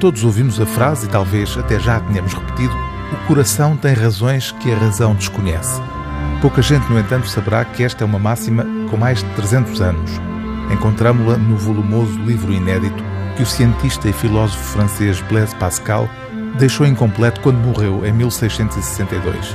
todos ouvimos a frase, e talvez até já a tenhamos repetido, o coração tem razões que a razão desconhece. Pouca gente, no entanto, saberá que esta é uma máxima com mais de 300 anos. Encontramos-la no volumoso livro inédito que o cientista e filósofo francês Blaise Pascal deixou incompleto quando morreu em 1662.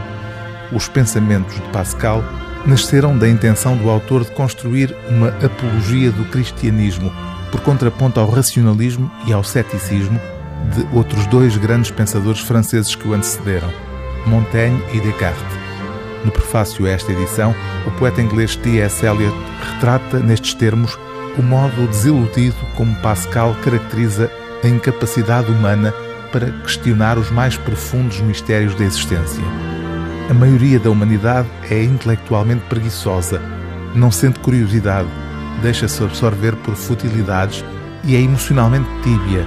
Os pensamentos de Pascal nasceram da intenção do autor de construir uma apologia do cristianismo, por contraponto ao racionalismo e ao ceticismo de outros dois grandes pensadores franceses que o antecederam, Montaigne e Descartes. No prefácio a esta edição, o poeta inglês T.S. Eliot retrata, nestes termos, o modo desiludido como Pascal caracteriza a incapacidade humana para questionar os mais profundos mistérios da existência. A maioria da humanidade é intelectualmente preguiçosa, não sente curiosidade, deixa-se absorver por futilidades e é emocionalmente tíbia,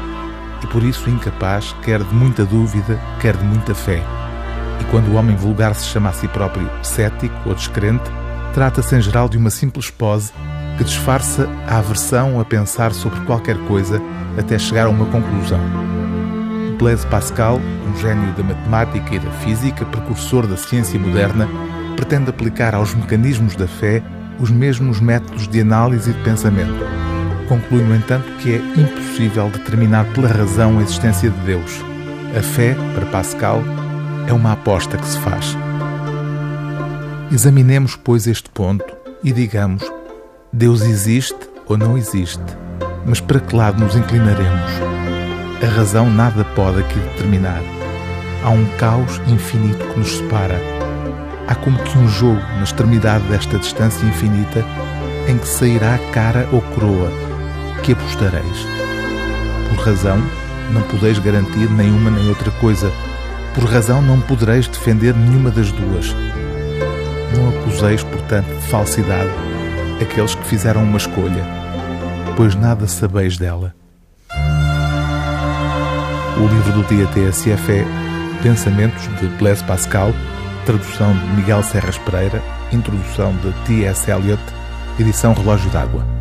e por isso incapaz quer de muita dúvida, quer de muita fé. E quando o homem vulgar se chama a si próprio cético ou descrente, trata-se em geral de uma simples pose que disfarça a aversão a pensar sobre qualquer coisa até chegar a uma conclusão. Blaise Pascal, um gênio da matemática e da física, precursor da ciência moderna, pretende aplicar aos mecanismos da fé os mesmos métodos de análise e de pensamento. Conclui, no entanto, que é impossível determinar pela razão a existência de Deus. A fé, para Pascal, é uma aposta que se faz. Examinemos, pois, este ponto e digamos: Deus existe ou não existe, mas para que lado nos inclinaremos? A razão nada pode aqui determinar. Há um caos infinito que nos separa. Há como que um jogo na extremidade desta distância infinita em que sairá cara ou coroa. Que apostareis? Por razão, não podeis garantir nenhuma nem outra coisa. Por razão, não podereis defender nenhuma das duas. Não acuseis, portanto, de falsidade aqueles que fizeram uma escolha, pois nada sabeis dela. O livro do dia TSF é Pensamentos de Blaise Pascal, tradução de Miguel Serras Pereira, introdução de T.S. Eliot, edição Relógio d'Água.